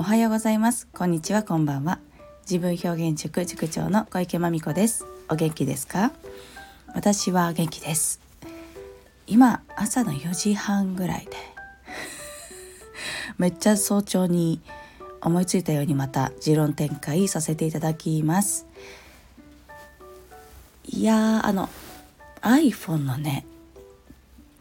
おはようございます。こんにちはこんばんは。自分表現塾塾長の小池真美子です。お元気ですか？私は元気です。今朝の4時半ぐらいでめっちゃ早朝に思いついたようにまた持論展開させていただきます。いやあの iPhone のね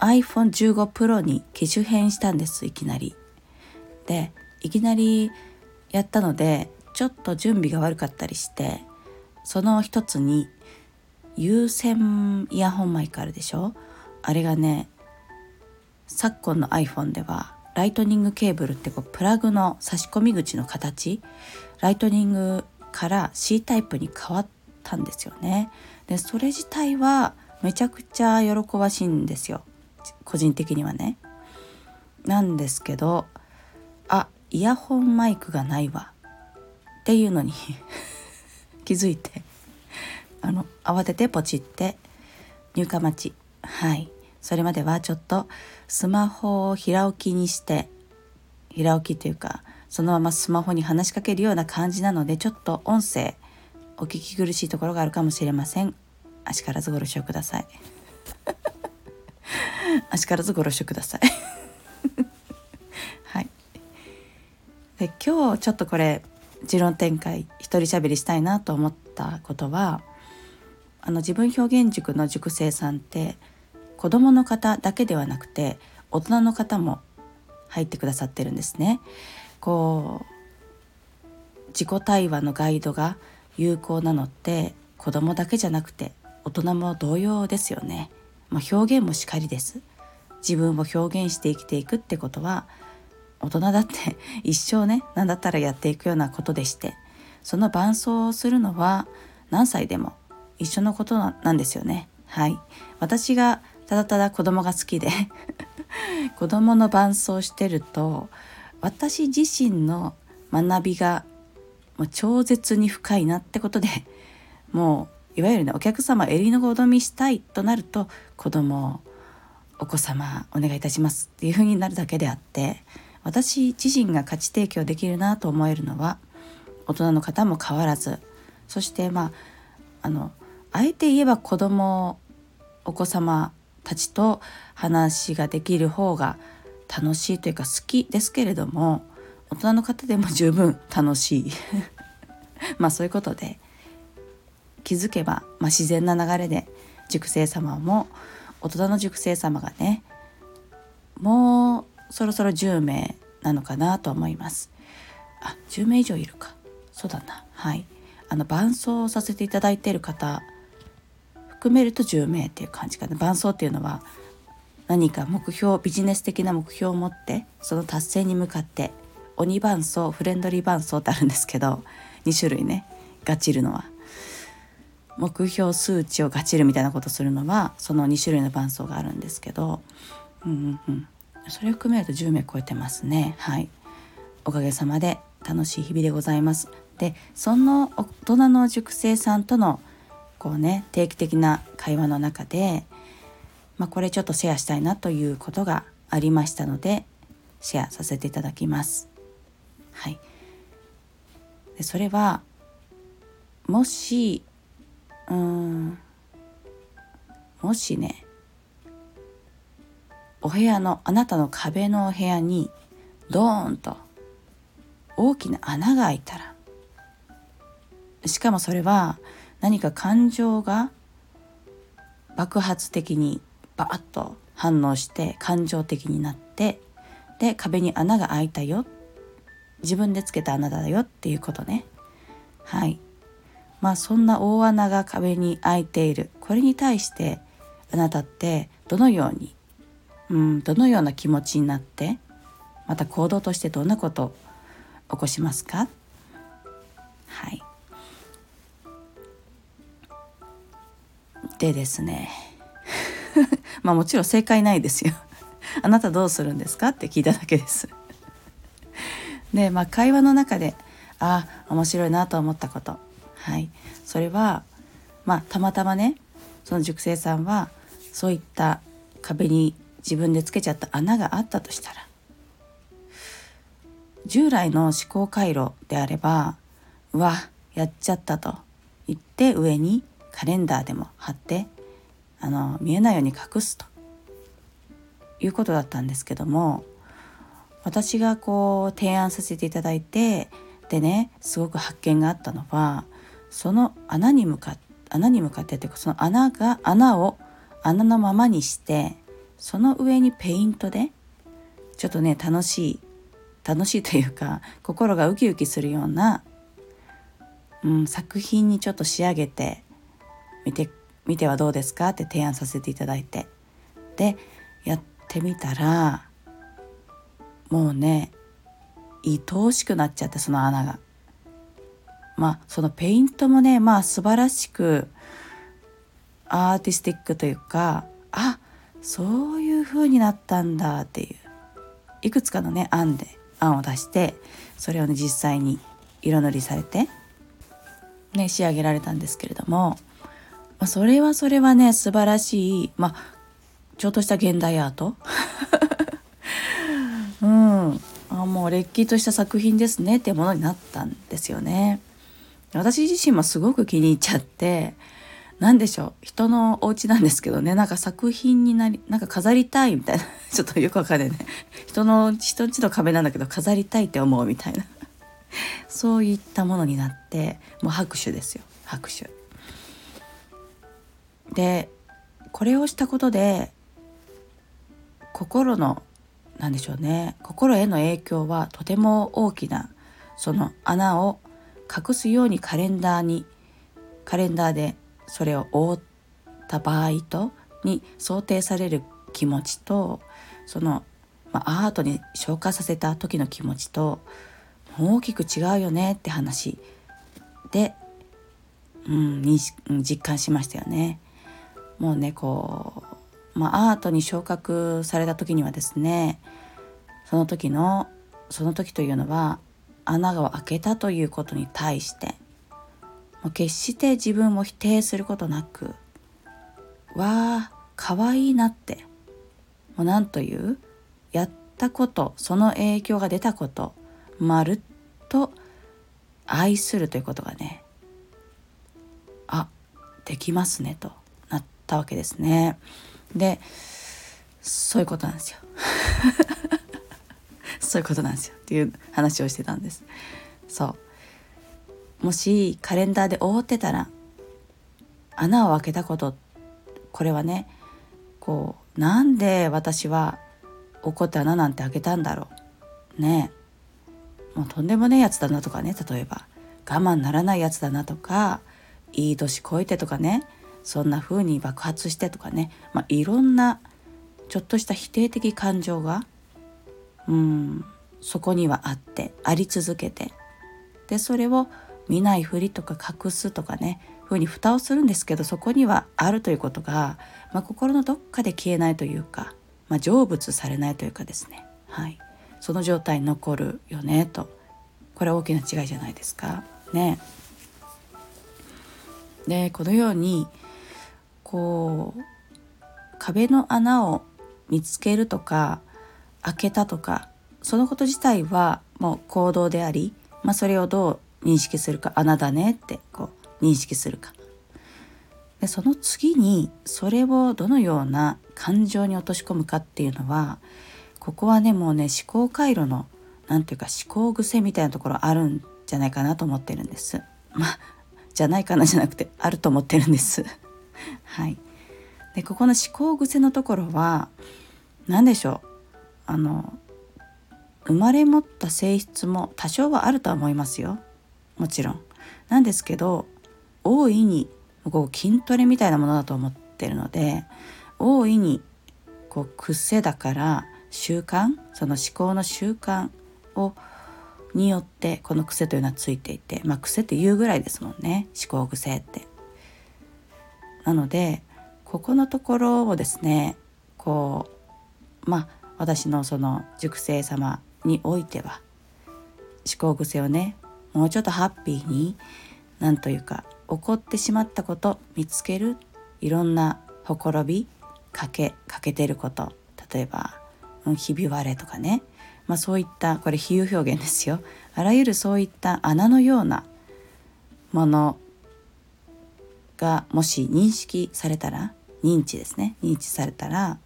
iPhone15 Pro に機種変したんですいきなり。でいきなりやったのでちょっと準備が悪かったりしてその一つに有線イヤホンマイクあるでしょ？あれがね昨今の iPhone ではライトニングケーブルってこうプラグの差し込み口の形ライトニングから C タイプに変わったんですよね。でそれ自体はめちゃくちゃ喜ばしいんですよ個人的にはね。なんですけどイヤホンマイクがないわ。っていうのに 気づいてあの慌ててポチって入荷待ち。はい。それまではちょっとスマホを平置きにして平置きというかそのままスマホに話しかけるような感じなのでちょっと音声お聞き苦しいところがあるかもしれません。あしからずご了承ください。あしからずご了承くださいはい。で今日ちょっとこれ持論展開一人喋りしたいなと思ったことはあの自分表現塾の塾生さんって子どもの方だけではなくて大人の方も入ってくださってるんですね。こう自己対話のガイドが有効なのって子どもだけじゃなくて大人も同様ですよね。まあ、表現もしかりです。自分を表現して生きていくってことは大人だって 一生ね何だったらやっていくようなことでしてその伴走をするのは何歳でも一緒のことなんですよね。はい私がただただ子供が好きで 子供の伴走してると私自身の学びがもう超絶に深いなってことでもういわゆるねお客様襟のごどみしたいとなると子供お子様お願いいたしますっていう風になるだけであって私自身が価値提供できるなと思えるのは大人の方も変わらずそしてまああのあえて言えば子供お子様たちと話ができる方が楽しいというか好きですけれども大人の方でも十分楽しい。まあそういうことで気づけば、まあ、自然な流れで塾生様も大人の塾生様がねもうそろそろ10名なのかなと思います。あ10名以上いるか。そうだな。はい。あの伴走させていただいている方含めると10名っていう感じかな。伴走っていうのは何か目標ビジネス的な目標を持ってその達成に向かって鬼伴走フレンドリー伴走ってあるんですけど2種類ねガチるのは。目標数値をガチるみたいなことするのはその2種類の伴走があるんですけど、うんうんうん、それ含めると10名超えてますね。はい。おかげさまで楽しい日々でございます。でその大人の塾生さんとのこうね定期的な会話の中で、まあ、これちょっとシェアしたいなということがありましたのでシェアさせていただきます。はい、でそれはもしうんもしねお部屋のあなたの壁のお部屋にドーンと大きな穴が開いたら。しかもそれは何か感情が爆発的にバーッと反応して感情的になってで壁に穴が開いたよ。自分でつけた穴だよっていうことね。はい。まあそんな大穴が壁に開いている。これに対してあなたってどのようにうんどのような気持ちになってまた行動としてどんなことを起こしますか？はい。でですね。まあもちろん正解ないですよ。あなたどうするんですか？って聞いただけです。でまあ会話の中でああ面白いなと思ったこと。はい。それはまあたまたまねその塾生さんはそういった壁に自分でつけちゃった穴があったとしたら従来の思考回路であればうわやっちゃったと言って上にカレンダーでも貼ってあの見えないように隠すと。いうことだったんですけども私がこう提案させていただいてでねすごく発見があったのはその穴に向かって穴に向かってというかその穴が穴を穴のままにしてその上にペイントでちょっとね楽しい楽しいというか心がウキウキするような、うん、作品にちょっと仕上げてみてみてはどうですか？って提案させていただいてでやってみたらもうね愛おしくなっちゃってその穴が。まあそのペイントもねまあ素晴らしくアーティスティックというかあっそういう風になったんだっていう。いくつかのね案で案を出してそれをね実際に色塗りされてね仕上げられたんですけれども、まあ、それはそれはね素晴らしいまあちょっとした現代アート。うん。あもうれっきとした作品ですねっていうものになったんですよね。私自身もすごく気に入っちゃって何でしょう？人のお家なんですけどね。なんか作品になりなんか飾りたいみたいな。ちょっとよくわかんないね。人の人んちの壁なんだけど飾りたいって思うみたいな。そういったものになってもう拍手ですよ。拍手。でこれをしたことで心の何でしょうね。心への影響はとても大きなその穴を隠すようにカレンダーにカレンダーでそれを覆った場合とに想定される気持ちとその、まあ、アートに消化させた時の気持ちと大きく違うよねって話で、うん、に実感しましたよね。もうねこう、まあ、アートに昇格された時にはですねその時のその時というのは穴を開けたということに対してもう決して自分を否定することなくわあかわいいなってもう何というやったことその影響が出たことまるっと愛するということがねあできますねとなったわけですね。でそういうことなんですよ。そういうことなんですよっていう話をしてたんですそうもしカレンダーで覆ってたら穴を開けたことこれはねこうなんで私は怒って穴なんて開けたんだろう。ね。もうとんでもねえやつだなとかね例えば我慢ならないやつだなとかいい年こいてとかねそんな風に爆発してとかね、まあ、いろんなちょっとした否定的感情がうんそこにはあってあり続けてでそれを見ないふりとか隠すとかねふうに蓋をするんですけどそこにはあるということが、まあ、心のどっかで消えないというか、まあ、成仏されないというかですね、はい、その状態に残るよねとこれは大きな違いじゃないですか。ね。でこのようにこう壁の穴を見つけるとか開けたとかそのこと自体はもう行動であり、まあ、それをどう認識するか穴だねってこう認識するかでその次にそれをどのような感情に落とし込むかっていうのはここはねもうね思考回路の何ていうか思考癖みたいなところあるんじゃないかなと思ってるんです。まあじゃないかなじゃなくてあると思ってるんです。はい。でここの思考癖のところは何でしょう？あの生まれ持った性質も多少はあるとは思いますよもちろん。なんですけど大いにこう筋トレみたいなものだと思ってるので大いにこう癖だから習慣その思考の習慣をによってこの癖というのはついていてまあ癖って言うぐらいですもんね思考癖って。なのでここのところをですねこうまあ私のその熟成様においては思考癖をねもうちょっとハッピーになんというか起こってしまったこと見つけるいろんなほころびかけかけてること。例えばひび割れとかね。まあ、そういったこれ比喩表現ですよ。あらゆるそういった穴のようなものがもし認識されたら認知ですね。認知されたら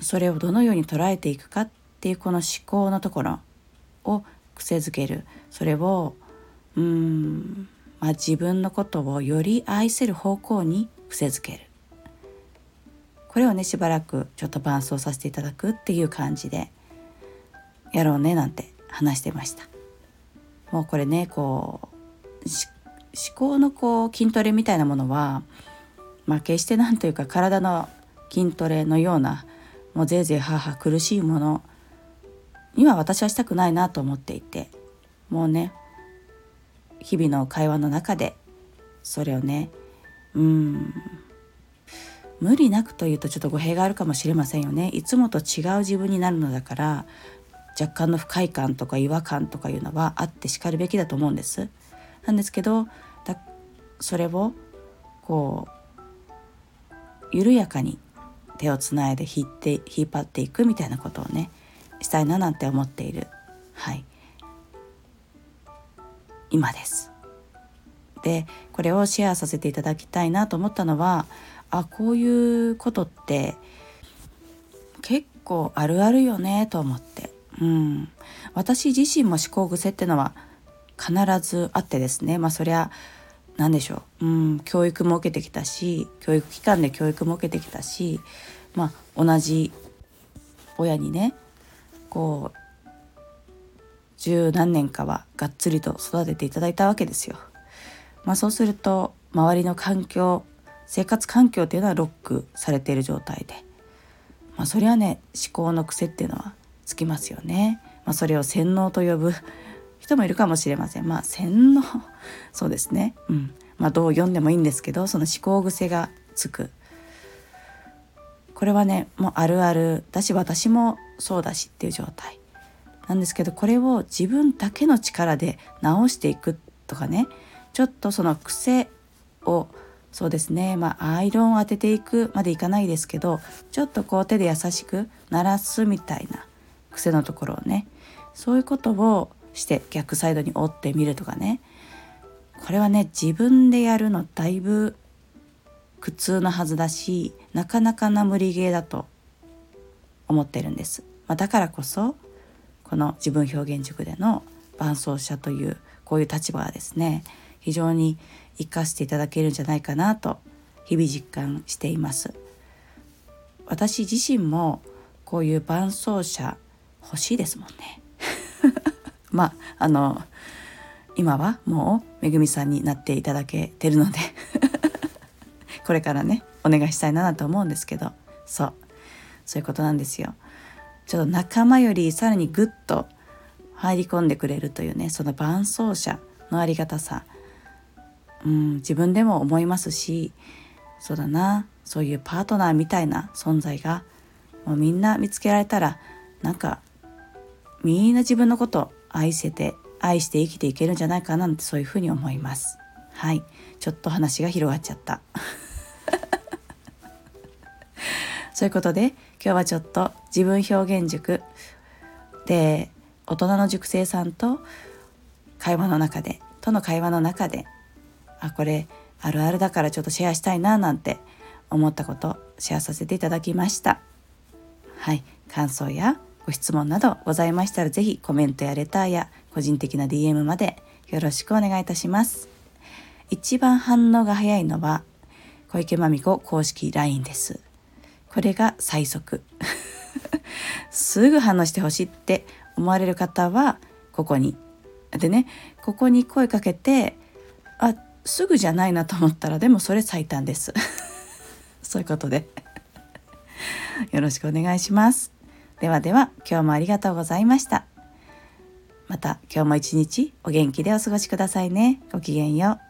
それをどのように捉えていくかっていうこの思考のところを癖づける。それをうん、まあ、自分のことをより愛せる方向に癖づける。これをねしばらくちょっと伴奏させていただくっていう感じでやろうねなんて話してました。もうこれねこう思考のこう筋トレみたいなものは、まあ、決して何というか体の筋トレのようなもうぜいぜいはは苦しいものには私はしたくないなと思っていてもうね日々の会話の中でそれをねうん無理なくというとちょっと語弊があるかもしれませんよね。いつもと違う自分になるのだから若干の不快感とか違和感とかいうのはあってしかるべきだと思うんです。なんですけどだそれをこう緩やかに手をつないで引って引っ張っていくみたいなことをねしたいななんて思っている。はい。今です。でこれをシェアさせていただきたいなと思ったのはあこういうことって結構あるあるよねと思って、うん、私自身も思考癖ってのは必ずあってですね。まあそりゃ何でしょう、うん、教育も受けてきたし教育機関で教育も受けてきたしまあ同じ親にねこう十何年かはがっつりと育てていただいたわけですよ。まあ、そうすると周りの環境生活環境っていうのはロックされている状態で、まあ、それはね思考の癖っていうのはつきますよね。まあ、それを洗脳と呼ぶ人もいるかもしれません。まあ洗脳？そうですね。うん。まあどう読んでもいいんですけどその思考癖がつく。これはねもうあるある。だし私もそうだしっていう状態。なんですけどこれを自分だけの力で直していくとかね。ちょっとその癖をそうですね。まあアイロンを当てていくまでいかないですけどちょっとこう手で優しく鳴らすみたいな癖のところをね。そういうことをして逆サイドに折ってみるとかね。これはね自分でやるのだいぶ苦痛なはずだしなかなかな無理ゲーだと思ってるんです、まあ、だからこそこの自分表現塾での伴走者というこういう立場はですね非常に生かしていただけるんじゃないかなと日々実感しています。私自身もこういう伴走者欲しいですもんね。まああの今はもうめぐみさんになっていただけてるのでこれからねお願いしたいなと思うんですけど。そう。そういうことなんですよ。ちょっと仲間よりさらにぐっと入り込んでくれるというねその伴走者のありがたさ、うん、自分でも思いますしそうだな。そういうパートナーみたいな存在がもうみんな見つけられたらなんかみんな自分のこと愛せて愛して生きていけるんじゃないかなってそういうふうに思います。はい。ちょっと話が広がっちゃった。そういうことで今日はちょっと自分表現塾で大人の塾生さんと会話の中でとの会話の中であこれあるあるだからちょっとシェアしたいななんて思ったことシェアさせていただきました。はい感想やご質問などございましたら是非コメントやレターや個人的な DM までよろしくお願いいたします。一番反応が早いのは小池真美子公式 LINE です。これが最速。すぐ反応してほしいって思われる方はここに。でねここに声かけてあすぐじゃないなと思ったらでもそれ最短です。そういうことで。よろしくお願いします。ではでは今日もありがとうございました。また今日も一日お元気でお過ごしくださいね。ごきげんよう。